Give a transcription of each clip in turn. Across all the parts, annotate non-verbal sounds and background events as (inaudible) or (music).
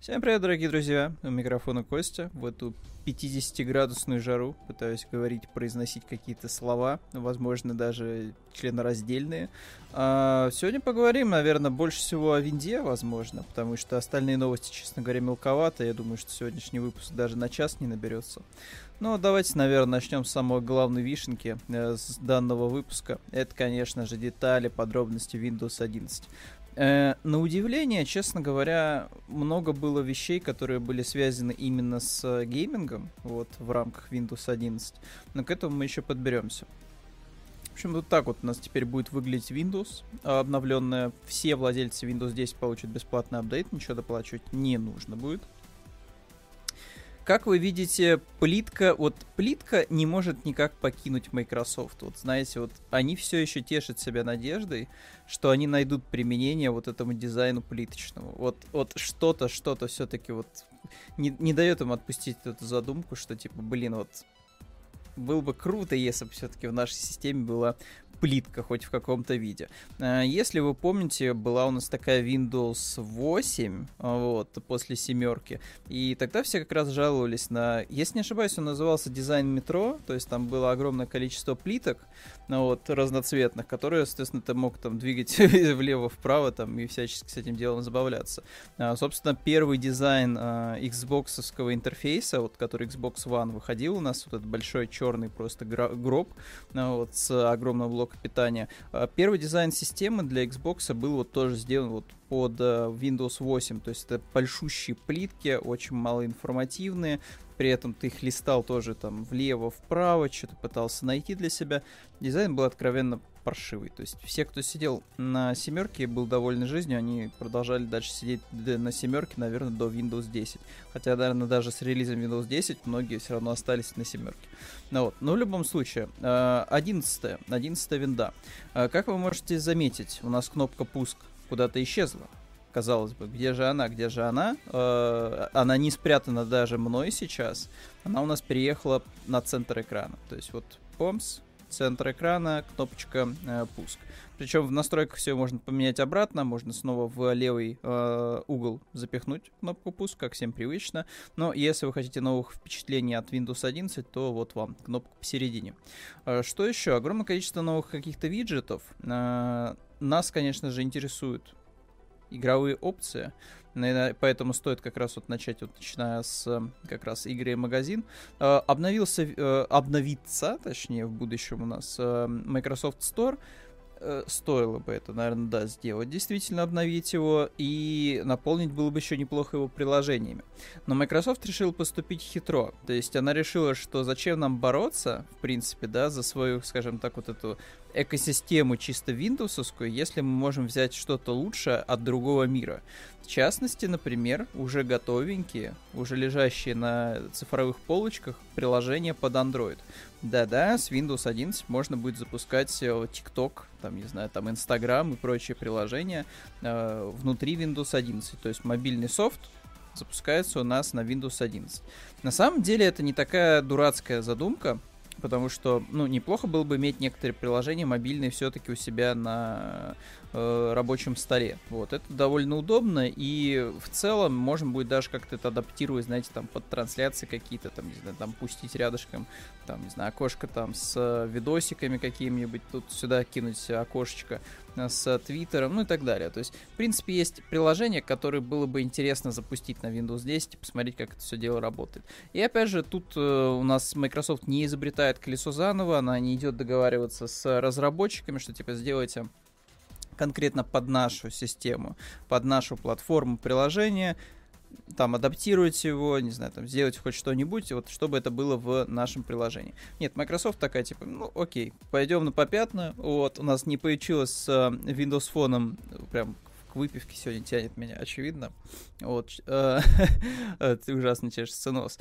Всем привет, дорогие друзья! У микрофона Костя. В эту 50-градусную жару пытаюсь говорить, произносить какие-то слова, возможно, даже членораздельные. А, сегодня поговорим, наверное, больше всего о винде, возможно, потому что остальные новости, честно говоря, мелковато. Я думаю, что сегодняшний выпуск даже на час не наберется. Ну, давайте, наверное, начнем с самой главной вишенки э, с данного выпуска. Это, конечно же, детали, подробности Windows 11. Э, на удивление, честно говоря, много было вещей, которые были связаны именно с геймингом, вот, в рамках Windows 11. Но к этому мы еще подберемся. В общем, вот так вот у нас теперь будет выглядеть Windows обновленная. Все владельцы Windows 10 получат бесплатный апдейт, ничего доплачивать не нужно будет. Как вы видите, плитка, вот плитка не может никак покинуть Microsoft. Вот знаете, вот они все еще тешат себя надеждой, что они найдут применение вот этому дизайну плиточному. Вот, вот что-то, что-то все-таки вот не, не дает им отпустить эту задумку, что типа, блин, вот было бы круто, если бы все-таки в нашей системе была плитка хоть в каком-то виде. Э, если вы помните, была у нас такая Windows 8, вот, после семерки, и тогда все как раз жаловались на, если не ошибаюсь, он назывался дизайн метро, то есть там было огромное количество плиток, ну, вот, разноцветных, которые, соответственно, ты мог там двигать (laughs) влево-вправо там и всячески с этим делом забавляться. А, собственно, первый дизайн а, Xbox интерфейса, вот, который Xbox One выходил у нас, вот этот большой черный просто гроб а, вот, с огромным блоком питания. А, первый дизайн системы для Xbox был вот тоже сделан вот под а, Windows 8, то есть это большущие плитки, очень малоинформативные, при этом ты их листал тоже там влево-вправо, что-то пытался найти для себя. Дизайн был откровенно паршивый. То есть все, кто сидел на семерке и был довольны жизнью, они продолжали дальше сидеть на семерке, наверное, до Windows 10. Хотя, наверное, даже с релизом Windows 10 многие все равно остались на семерке. Ну вот. Но в любом случае, 11 э, 11 винда. Э, как вы можете заметить, у нас кнопка пуск куда-то исчезла казалось бы, где же она, где же она? Э, она не спрятана даже мной сейчас. Она у нас переехала на центр экрана. То есть вот помс, центр экрана, кнопочка э, пуск. Причем в настройках все можно поменять обратно, можно снова в левый э, угол запихнуть кнопку пуск, как всем привычно. Но если вы хотите новых впечатлений от Windows 11, то вот вам кнопка посередине. Э, что еще? Огромное количество новых каких-то виджетов. Э, нас, конечно же, интересует игровые опции. Поэтому стоит как раз вот начать, вот начиная с как раз игры и магазин. Э, обновился, э, обновиться, точнее, в будущем у нас э, Microsoft Store стоило бы это, наверное, да, сделать. Действительно обновить его и наполнить было бы еще неплохо его приложениями. Но Microsoft решил поступить хитро. То есть она решила, что зачем нам бороться, в принципе, да, за свою, скажем так, вот эту экосистему чисто виндовсовскую, если мы можем взять что-то лучшее от другого мира. Частности, например, уже готовенькие, уже лежащие на цифровых полочках приложения под Android. Да-да, с Windows 11 можно будет запускать э, TikTok, там, не знаю, там Instagram и прочие приложения э, внутри Windows 11. То есть мобильный софт запускается у нас на Windows 11. На самом деле это не такая дурацкая задумка, потому что, ну, неплохо было бы иметь некоторые приложения мобильные все-таки у себя на э, рабочем столе. Вот, это довольно удобно, и в целом можно будет даже как-то это адаптировать, знаете, там, под трансляции какие-то, там, не знаю, там, пустить рядышком, там, не знаю, окошко там с видосиками какими-нибудь, тут сюда кинуть окошечко с Твиттером, ну и так далее. То есть, в принципе, есть приложение, которое было бы интересно запустить на Windows 10 и посмотреть, как это все дело работает. И опять же, тут э, у нас Microsoft не изобретает колесо заново, она не идет договариваться с разработчиками, что типа сделайте конкретно под нашу систему, под нашу платформу приложения, там адаптировать его, не знаю, там сделать хоть что-нибудь, вот чтобы это было в нашем приложении. Нет, Microsoft такая типа, ну окей, пойдем на попятную. Вот у нас не получилось с э, Windows Phone прям к выпивке сегодня тянет меня, очевидно. Вот, (laughs) э, ты ужасно чешется нос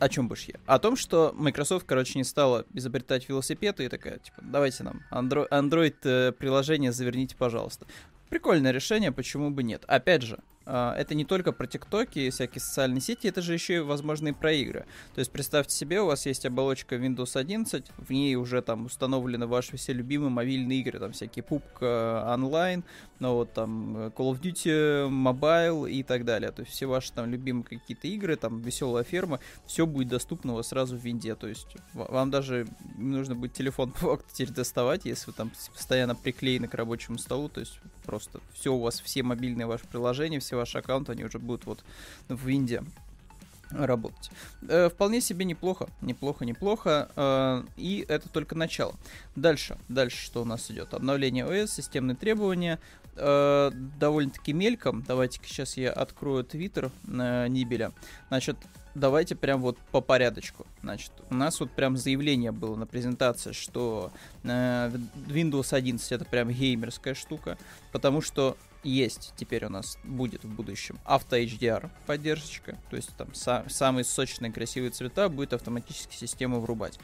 о чем будешь я? О том, что Microsoft, короче, не стала изобретать велосипеды и такая, типа, давайте нам Android, Android э, приложение заверните, пожалуйста. Прикольное решение, почему бы нет. Опять же, это не только про ТикТоки и всякие социальные сети, это же еще и возможные про игры. То есть представьте себе, у вас есть оболочка Windows 11, в ней уже там установлены ваши все любимые мобильные игры, там всякие PUBG онлайн, ну вот там Call of Duty Mobile и так далее. То есть все ваши там любимые какие-то игры, там веселая ферма, все будет доступно у вас сразу в винде. То есть вам даже не нужно будет телефон (laughs) по факту теперь доставать, если вы там постоянно приклеены к рабочему столу, то есть просто все у вас, все мобильные ваши приложения, все ваши аккаунты, они уже будут вот в Винде работать. Э, вполне себе неплохо, неплохо, неплохо. Э, и это только начало. Дальше, дальше что у нас идет? Обновление OS, системные требования. Э, довольно-таки мельком. Давайте-ка сейчас я открою твиттер э, Нибеля. Значит, давайте прям вот по порядочку. Значит, у нас вот прям заявление было на презентации, что э, Windows 11 это прям геймерская штука, потому что есть теперь у нас будет в будущем авто HDR поддержка, то есть там са- самые сочные красивые цвета будет автоматически систему врубать.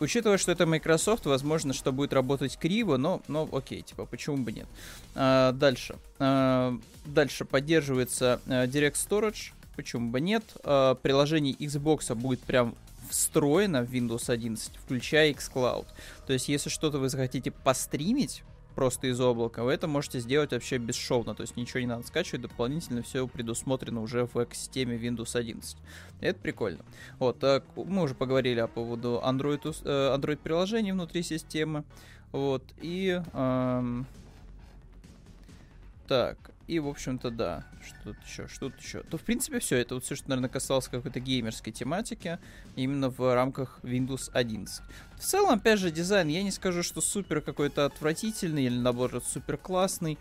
Учитывая, что это Microsoft, возможно, что будет работать криво, но, но окей, типа, почему бы нет. А, дальше. А, дальше поддерживается а, Direct Storage, почему бы нет. А, приложение Xbox будет прям встроено в Windows 11, включая xCloud. То есть, если что-то вы захотите постримить, просто из облака, вы это можете сделать вообще бесшовно, то есть ничего не надо скачивать, дополнительно все предусмотрено уже в экосистеме Windows 11. Это прикольно. Вот, так, мы уже поговорили о поводу Android, э, Android приложений внутри системы. Вот, и... Эм, так, и, в общем-то, да. Что тут еще, что тут еще. То, в принципе, все. Это вот все, что, наверное, касалось какой-то геймерской тематики. Именно в рамках Windows 11. В целом, опять же, дизайн, я не скажу, что супер какой-то отвратительный или, наоборот, супер классный.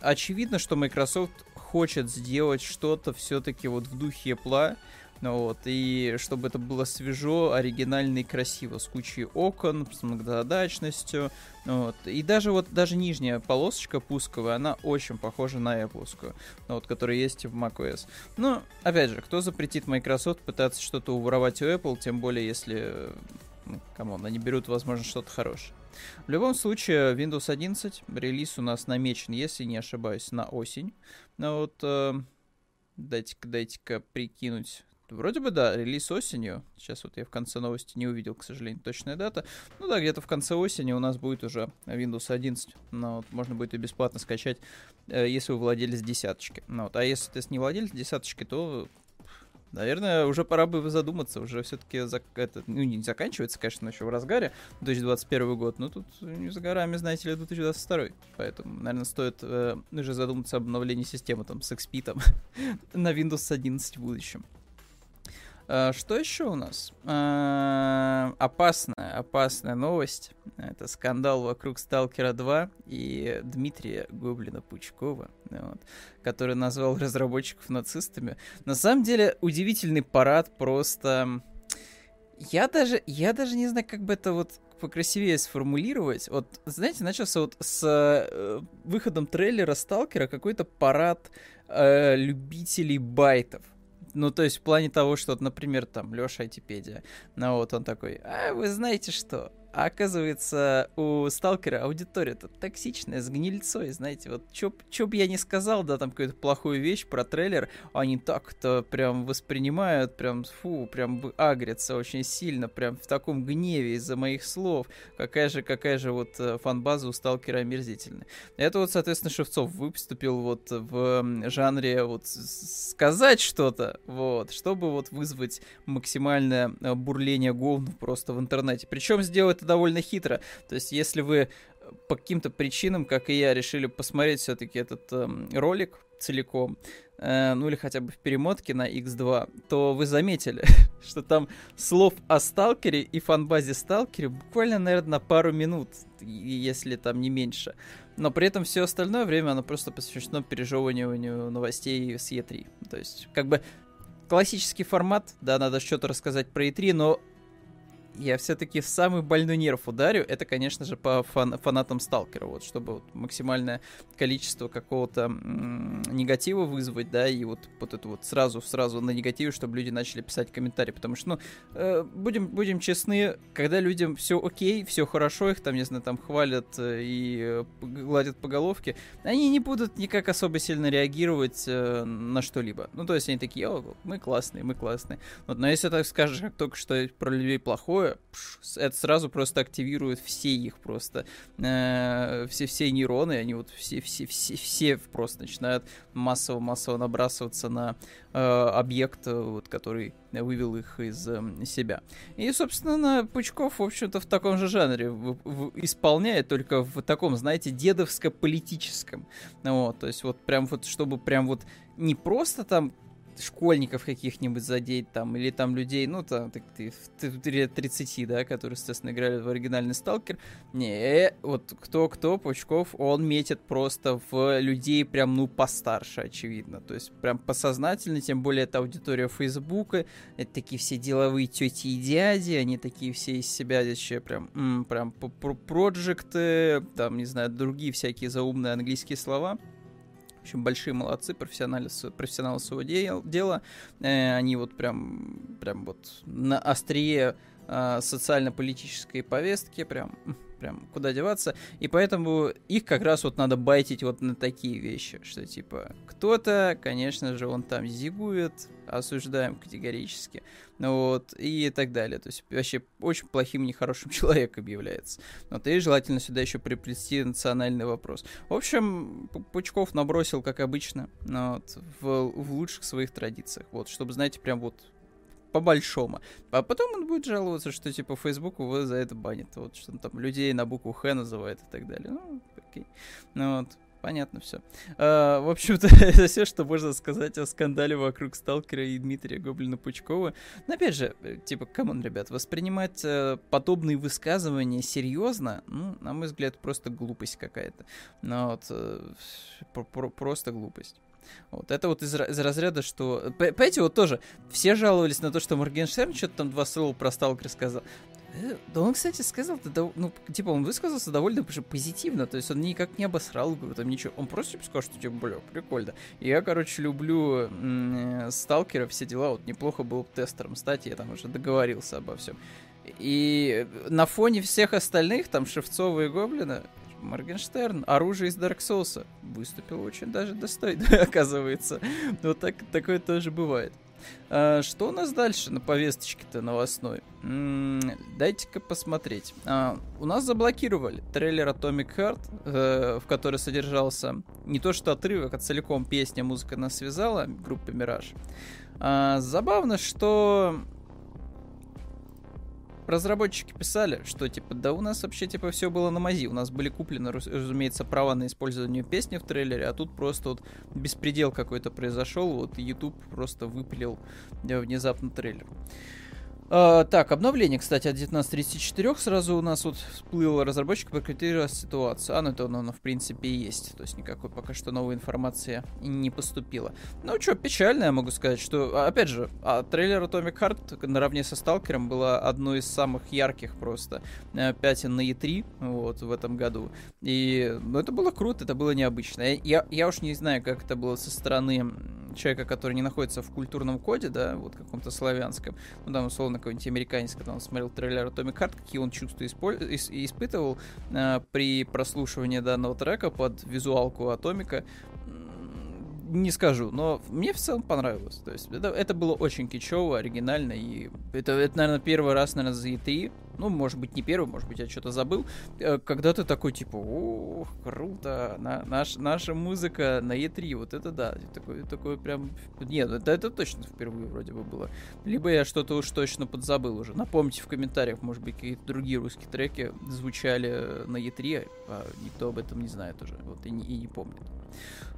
Очевидно, что Microsoft хочет сделать что-то все-таки вот в духе Apple ну вот, и чтобы это было свежо, оригинально и красиво, с кучей окон, с многозадачностью. Ну вот. И даже вот даже нижняя полосочка пусковая, она очень похожа на Apple, ну вот, которая есть в macOS. Но, опять же, кто запретит Microsoft пытаться что-то уворовать у Apple, тем более если, ну, come on, они берут, возможно, что-то хорошее. В любом случае, Windows 11 релиз у нас намечен, если не ошибаюсь, на осень. Ну вот, э, дайте-ка, дайте-ка прикинуть Вроде бы да, релиз осенью. Сейчас вот я в конце новости не увидел, к сожалению, точная дата. Ну да, где-то в конце осени у нас будет уже Windows 11. Но вот можно будет и бесплатно скачать, э, если вы владелец десяточки. Ну, вот. А если ты не владелец десяточки, то Наверное, уже пора бы задуматься, уже все-таки зак- это, ну, не заканчивается, конечно, еще в разгаре 2021 год, но тут не за горами, знаете ли, 2022. Поэтому, наверное, стоит э, уже задуматься об обновлении системы там с XP там, (laughs) на Windows 11 в будущем. А, что еще у нас? А, опасная, опасная новость. Это скандал вокруг Сталкера 2 и Дмитрия Гоблина-Пучкова, вот, который назвал разработчиков нацистами. На самом деле, удивительный парад просто... Я даже, я даже не знаю, как бы это вот покрасивее сформулировать. Вот, знаете, начался вот с э, выходом трейлера Сталкера какой-то парад э, любителей байтов. Ну, то есть в плане того, что, например, там, Леша Айтипедия, ну вот он такой, а вы знаете что, а оказывается, у сталкера аудитория-то токсичная, с гнильцой, знаете, вот чё, чё бы я не сказал, да, там какую-то плохую вещь про трейлер, они так-то прям воспринимают, прям, фу, прям агрятся очень сильно, прям в таком гневе из-за моих слов. Какая же, какая же вот э, фан-база у сталкера омерзительная. Это вот, соответственно, Шевцов выступил вот в жанре вот сказать что-то, вот, чтобы вот вызвать максимальное э, бурление говнов просто в интернете. Причем сделать это довольно хитро. То есть, если вы э, по каким-то причинам, как и я, решили посмотреть все-таки этот э, ролик целиком, э, ну или хотя бы в перемотке на X2, то вы заметили, (laughs) что там слов о сталкере и фанбазе сталкере буквально, наверное, на пару минут, если там не меньше. Но при этом все остальное время оно просто посвящено пережевыванию новостей с E3. То есть, как бы классический формат, да, надо что-то рассказать про E3, но я все-таки в самый больной нерв ударю. Это, конечно же, по фан фанатам Сталкера, вот, чтобы вот максимальное количество какого-то негатива вызвать, да, и вот, вот это вот сразу, сразу на негативе, чтобы люди начали писать комментарии, потому что, ну, э, будем, будем честны, когда людям все окей, все хорошо, их там, не знаю, там хвалят э, и гладят по головке, они не будут никак особо сильно реагировать э, на что-либо. Ну, то есть они такие, о, мы классные, мы классные. Вот, но если так скажешь, как только что про людей плохое, пш, это сразу просто активирует все их просто, э, все, все нейроны, они вот все, все, все, все просто начинают массово-массово набрасываться на э, объект, вот, который вывел их из э, себя. И, собственно, Пучков, в общем-то, в таком же жанре в, в, исполняет, только в таком, знаете, дедовско-политическом. Вот, то есть вот прям вот, чтобы прям вот не просто там школьников каких-нибудь задеть там, или там людей, ну, там, так, ты, ты, ты 30, да, которые, естественно, играли в оригинальный Сталкер. Не, вот кто-кто, Пучков, он метит просто в людей прям, ну, постарше, очевидно. То есть прям посознательно, тем более это аудитория Фейсбука, это такие все деловые тети и дяди, они такие все из себя еще прям, м, прям проекты, там, не знаю, другие всякие заумные английские слова. В общем, большие молодцы, профессионалы, профессионалы своего дела. Э, они вот прям, прям вот на острие э, социально-политической повестки, прям, прям куда деваться. И поэтому их как раз вот надо байтить вот на такие вещи, что типа кто-то, конечно же, он там зигует, осуждаем категорически, вот, и так далее. То есть вообще очень плохим, нехорошим (laughs) человеком является. Вот, и желательно сюда еще приплести национальный вопрос. В общем, Пучков набросил, как обычно, вот, в, в лучших своих традициях, вот, чтобы, знаете, прям вот по-большому. А потом он будет жаловаться, что типа Facebook его за это банит. Вот что он там людей на букву Х называет и так далее. Ну, окей. Ну вот понятно все. А, в общем-то, (laughs) это все, что можно сказать о скандале вокруг Сталкера и Дмитрия Гоблина-Пучкова. Но опять же, э, типа, come on, ребят, воспринимать э, подобные высказывания серьезно, ну, на мой взгляд, просто глупость какая-то. Ну, вот, э, про- про- просто глупость. Вот это вот из, из разряда, что... Понимаете, вот тоже, все жаловались на то, что Моргенштерн что-то там два слова про Сталкер сказал. Э, да он, кстати, сказал, ну, типа, он высказался довольно позитивно, то есть он никак не обосрал, там ничего, он просто типа сказал, что типа, бля, прикольно. Я, короче, люблю м- сталкера, все дела, вот неплохо было бы тестером стать, я там уже договорился обо всем. И на фоне всех остальных, там, Шевцова и Гоблина, Моргенштерн, оружие из Dark Souls, выступил очень даже достойно, (laughs) оказывается. Вот так, такое тоже бывает. А, что у нас дальше на повесточке-то новостной? дайте-ка посмотреть. А, у нас заблокировали трейлер Atomic Heart, э, в который содержался не то что отрывок, а целиком песня «Музыка нас связала» группы Мираж. А, забавно, что разработчики писали, что типа, да у нас вообще типа все было на мази. У нас были куплены, разумеется, права на использование песни в трейлере, а тут просто вот беспредел какой-то произошел. Вот YouTube просто выпилил внезапно трейлер. Uh, так, обновление, кстати, от 19.34 сразу у нас вот всплыло разработчик прокомментировал ситуацию. А, ну это оно, в принципе, и есть. То есть никакой пока что новой информации не поступила. Ну что, печально, я могу сказать, что, а, опять же, а, трейлер Atomic Heart наравне со Сталкером было одно из самых ярких просто э, пятен на E3 вот, в этом году. И, ну, это было круто, это было необычно. Я, я уж не знаю, как это было со стороны человека, который не находится в культурном коде, да, вот каком-то славянском, ну, там, условно, какой-нибудь американец, когда он смотрел трейлер Atomic Heart, какие он чувства исполь... испытывал э, при прослушивании данного трека под визуалку Атомика, не скажу, но мне в целом понравилось. То есть это, это было очень кичево, оригинально, и это, это, наверное, первый раз, наверное, за E3, ну, может быть, не первый, может быть, я что-то забыл, э, когда ты такой, типа, ух, круто, на, наш, наша музыка на E3, вот это да, такой, такой прям, нет, это, это точно впервые вроде бы было. Либо я что-то уж точно подзабыл уже. Напомните в комментариях, может быть, какие-то другие русские треки звучали на E3, а никто об этом не знает уже, вот, и и не помнит.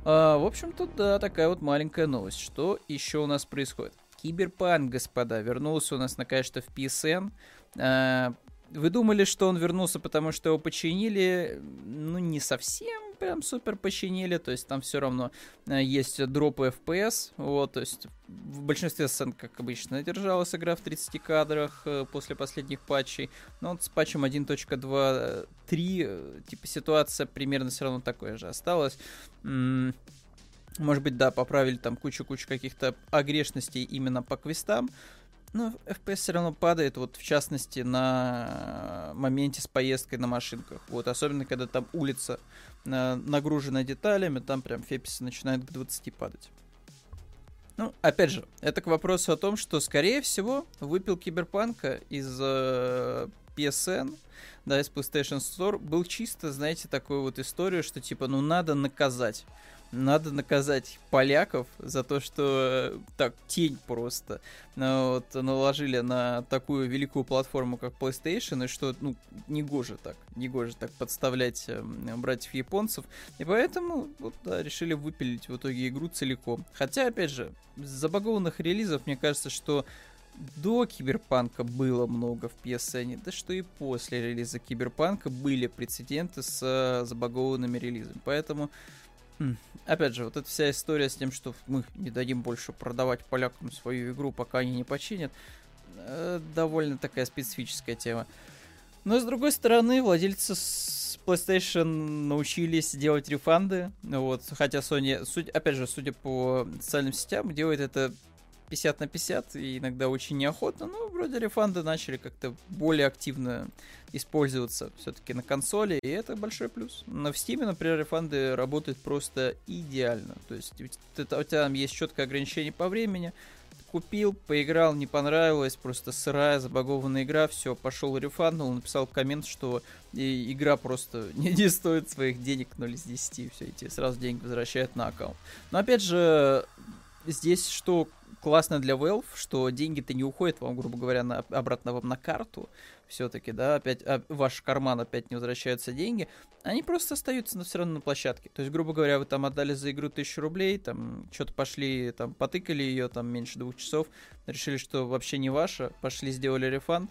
А, в общем-то, да, такая вот маленькая новость. Что еще у нас происходит? Киберпанк, господа, вернулся у нас наконец-то в PSN. А, вы думали, что он вернулся, потому что его починили? Ну, не совсем прям супер починили, то есть там все равно э, есть дропы FPS, вот, то есть в большинстве сцен, как обычно, держалась игра в 30 кадрах э, после последних патчей, но вот с патчем 1.2.3, э, типа, ситуация примерно все равно такое же осталась. Может быть, да, поправили там кучу-кучу каких-то огрешностей именно по квестам, но FPS все равно падает, вот в частности на моменте с поездкой на машинках. Вот, особенно когда там улица э, нагружена деталями, там прям феписы начинают к 20 падать. Ну, опять же, это к вопросу о том, что, скорее всего, выпил Киберпанка из э, PSN, да, из PlayStation Store, был чисто, знаете, такую вот историю, что типа, ну, надо наказать. Надо наказать поляков за то, что э, так тень просто. Ну, вот, наложили на такую великую платформу, как PlayStation, и что, ну, не гоже так, не гоже так подставлять э, братьев японцев, и поэтому вот, да, решили выпилить в итоге игру целиком. Хотя, опять же, забагованных релизов, мне кажется, что до Киберпанка было много в PSN, да что и после релиза Киберпанка были прецеденты с э, забагованными релизами. Поэтому Опять же, вот эта вся история с тем, что мы не дадим больше продавать полякам свою игру, пока они не починят, э, довольно такая специфическая тема. Но с другой стороны, владельцы с PlayStation научились делать рефанды. Вот, хотя Sony, опять же, судя по социальным сетям, делает это 50 на 50 и иногда очень неохотно, но вроде рефанды начали как-то более активно использоваться все-таки на консоли, и это большой плюс. Но в Steam, например, рефанды работают просто идеально. То есть у тебя там есть четкое ограничение по времени, купил, поиграл, не понравилось, просто сырая, забагованная игра, все, пошел рефанднул, написал коммент, что игра просто (laughs) не, не стоит своих денег 0 из 10, все, эти сразу деньги возвращают на аккаунт. Но опять же, здесь что классно для Valve, что деньги-то не уходят вам, грубо говоря, на, обратно вам на карту, все-таки, да, опять а, ваш карман опять не возвращаются деньги, они просто остаются, но все равно на площадке. То есть, грубо говоря, вы там отдали за игру тысячу рублей, там что-то пошли, там потыкали ее там меньше двух часов, решили, что вообще не ваша, пошли сделали рефанд,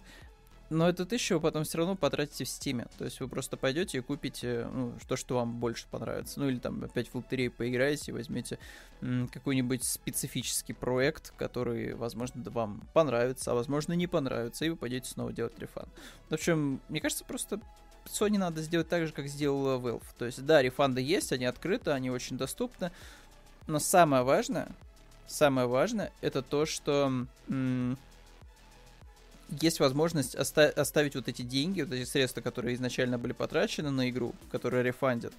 но эту тысячу вы потом все равно потратите в стиме. То есть вы просто пойдете и купите ну, то, что вам больше понравится. Ну или там опять в лотерею поиграете, возьмете какой-нибудь специфический проект, который, возможно, вам понравится, а возможно не понравится, и вы пойдете снова делать рефан. В общем, мне кажется, просто Sony надо сделать так же, как сделала Valve. То есть, да, рефанды есть, они открыты, они очень доступны, но самое важное, самое важное, это то, что есть возможность оста- оставить вот эти деньги, вот эти средства, которые изначально были потрачены на игру, которые рефандят,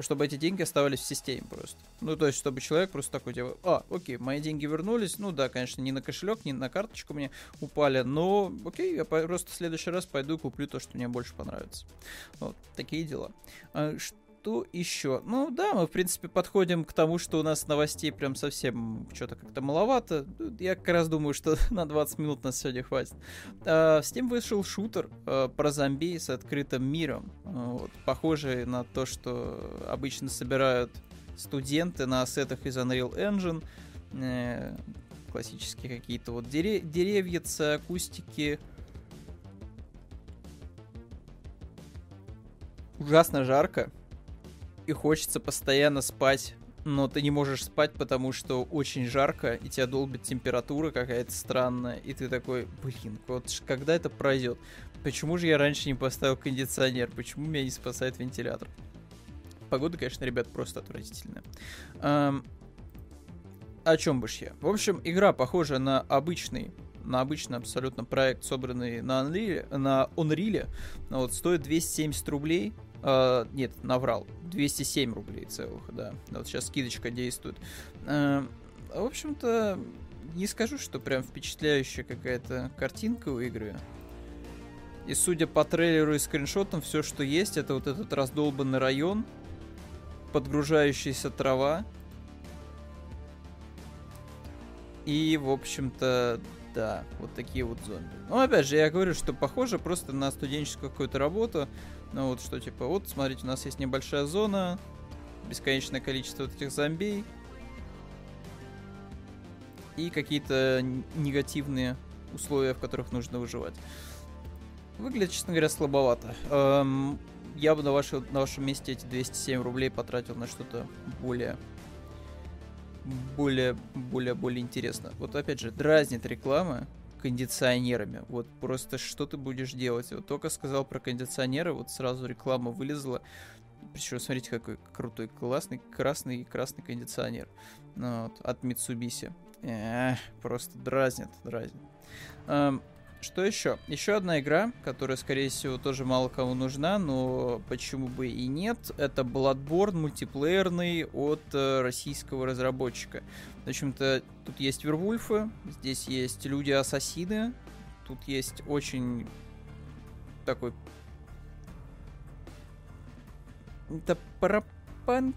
чтобы эти деньги оставались в системе просто. Ну, то есть, чтобы человек просто такой делал, а, окей, мои деньги вернулись, ну да, конечно, не на кошелек, не на карточку мне упали, но окей, я просто в следующий раз пойду и куплю то, что мне больше понравится. Вот, такие дела. А, что еще? Ну да, мы в принципе подходим к тому, что у нас новостей прям совсем что-то как-то маловато. Я как раз думаю, что (laughs) на 20 минут нас сегодня хватит. А, в Steam вышел шутер а, про зомби с открытым миром. Вот, похожий на то, что обычно собирают студенты на ассетах из Unreal Engine. Э, классические какие-то вот дере- деревья, акустики. Ужасно жарко и хочется постоянно спать, но ты не можешь спать, потому что очень жарко, и тебя долбит температура какая-то странная, и ты такой, блин, вот когда это пройдет? Почему же я раньше не поставил кондиционер? Почему меня не спасает вентилятор? Погода, конечно, ребят, просто отвратительная. Эм, о чем бы я? В общем, игра похожа на обычный на обычный абсолютно проект, собранный на Unreal, на Unreal вот, стоит 270 рублей, Uh, нет, наврал. 207 рублей целых, да. Вот сейчас скидочка действует. Uh, в общем-то, не скажу, что прям впечатляющая какая-то картинка у игры. И судя по трейлеру и скриншотам, все, что есть, это вот этот раздолбанный район, подгружающаяся трава. И, в общем-то, да, вот такие вот зомби. Ну, опять же, я говорю, что похоже просто на студенческую какую-то работу. Ну, вот что, типа, вот, смотрите, у нас есть небольшая зона, бесконечное количество вот этих зомбей. И какие-то негативные условия, в которых нужно выживать. Выглядит, честно говоря, слабовато. Эм, я бы на, ваше, на вашем месте эти 207 рублей потратил на что-то более более, более, более интересно. Вот опять же, дразнит реклама кондиционерами. Вот просто что ты будешь делать? Вот только сказал про кондиционеры, вот сразу реклама вылезла. Причем, смотрите, какой крутой, классный, красный, красный кондиционер ну, вот, от Mitsubishi. Эх, просто дразнит, дразнит. Что еще? Еще одна игра, которая, скорее всего, тоже мало кому нужна, но почему бы и нет. Это Bloodborne мультиплеерный от э, российского разработчика. В общем-то, тут есть Вервульфы, здесь есть люди-ассасины, тут есть очень такой... Это парапанк...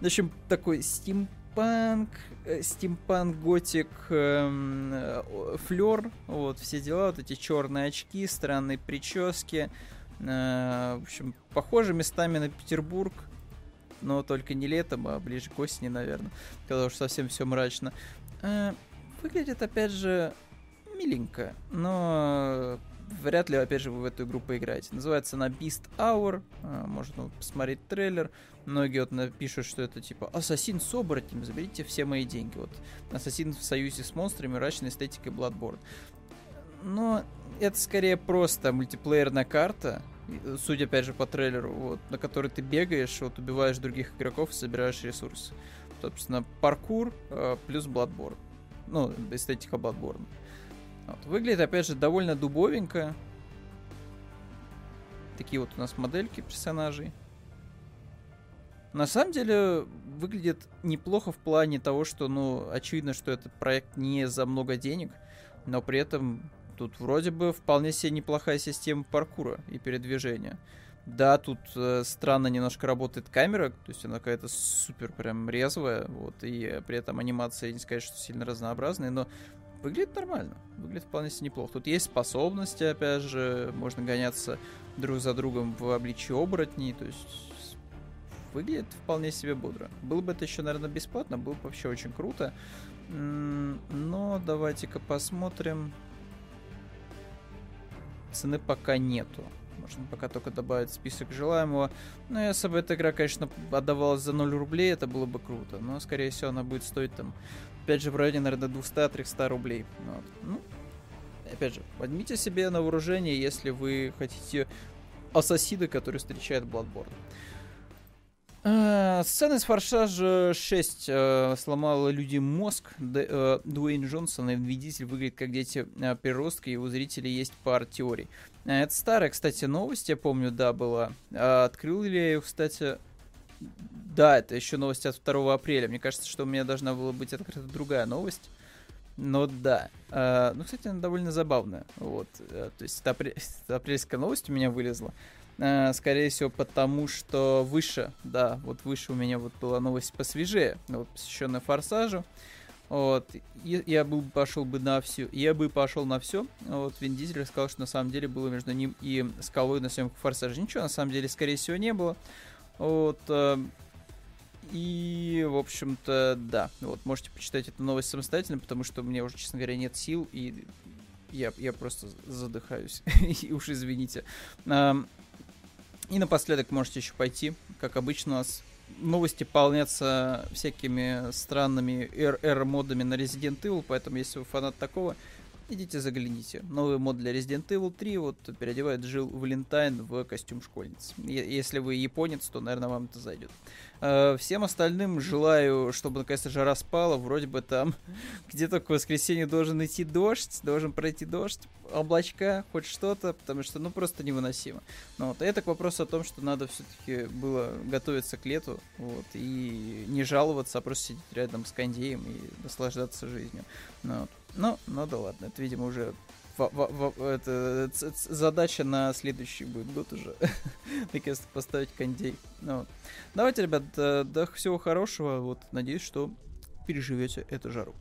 В общем, такой стим стимпанк, э, стимпанк, готик, эм, э, флер, вот, все дела, вот эти черные очки, странные прически, э, в общем, похожи местами на Петербург, но только не летом, а ближе к осени, наверное, когда уж совсем все мрачно. Э, выглядит, опять же, миленько, но вряд ли, опять же, вы в эту игру поиграете. Называется она Beast Hour, э, можно посмотреть трейлер. Многие вот напишут, что это типа Ассасин с оборотнем, заберите все мои деньги. Вот Ассасин в союзе с монстрами, мрачной эстетикой Bloodborne. Но это скорее просто мультиплеерная карта, судя опять же по трейлеру, вот, на которой ты бегаешь, вот убиваешь других игроков и собираешь ресурсы. Собственно, паркур э, плюс Bloodborne. Ну, эстетика Bloodborne. Вот. Выглядит, опять же, довольно дубовенько. Такие вот у нас модельки персонажей. На самом деле выглядит неплохо в плане того, что, ну, очевидно, что этот проект не за много денег, но при этом тут вроде бы вполне себе неплохая система паркура и передвижения. Да, тут э, странно немножко работает камера, то есть она какая-то супер прям резвая, вот, и при этом анимация, не сказать, что сильно разнообразная, но выглядит нормально, выглядит вполне себе неплохо. Тут есть способности, опять же, можно гоняться друг за другом в обличии оборотней, то есть выглядит вполне себе бодро. Было бы это еще, наверное, бесплатно, было бы вообще очень круто. Но давайте-ка посмотрим. Цены пока нету. Можно пока только добавить список желаемого. Но если бы эта игра, конечно, отдавалась за 0 рублей, это было бы круто. Но, скорее всего, она будет стоить там, опять же, в районе, наверное, 200-300 рублей. Вот. Ну, опять же, возьмите себе на вооружение, если вы хотите ассасида, который встречает Bloodborne. Uh, сцена из Форсажа 6 uh, сломала людям мозг. Uh, Дуэйн Джонсон и Вин выглядят как дети uh, переростка, и у зрителей есть пара теорий. Uh, это старая, кстати, новость, я помню, да, была. Uh, открыл ли я ее, кстати... Да, это еще новость от 2 апреля. Мне кажется, что у меня должна была быть открыта другая новость. Но да. Uh, ну, кстати, она довольно забавная. Вот. Uh, то есть это, апрель... (laughs) апрельская новость у меня вылезла. Э, скорее всего, потому что выше, да, вот выше у меня вот была новость посвежее, вот, посвященная Форсажу. Вот, и, я бы пошел бы на все, я бы пошел на все. Вот, Вин Дизель сказал, что на самом деле было между ним и Скалой на съемках Форсажа. Ничего, на самом деле, скорее всего, не было. Вот, э, и, в общем-то, да. Вот, можете почитать эту новость самостоятельно, потому что у меня уже, честно говоря, нет сил, и я, я просто задыхаюсь. (laughs) и уж извините. И напоследок можете еще пойти, как обычно у нас новости полнятся всякими странными R-модами на Resident Evil, поэтому если вы фанат такого, идите загляните. Новый мод для Resident Evil 3 вот переодевает Джилл Валентайн в костюм школьницы. Если вы японец, то, наверное, вам это зайдет. Э, всем остальным желаю, чтобы наконец-то жара спала. Вроде бы там (laughs) где-то к воскресенью должен идти дождь, должен пройти дождь, облачка, хоть что-то, потому что ну просто невыносимо. Ну, вот. это к вопросу о том, что надо все-таки было готовиться к лету, вот, и не жаловаться, а просто сидеть рядом с кондеем и наслаждаться жизнью. Ну, вот. Ну, ну да ладно, это, видимо, уже это, задача на следующий будет год уже. (laughs) Наконец-то поставить кондей. Ну. Давайте, ребят, до, до всего хорошего. Вот, надеюсь, что переживете эту жару.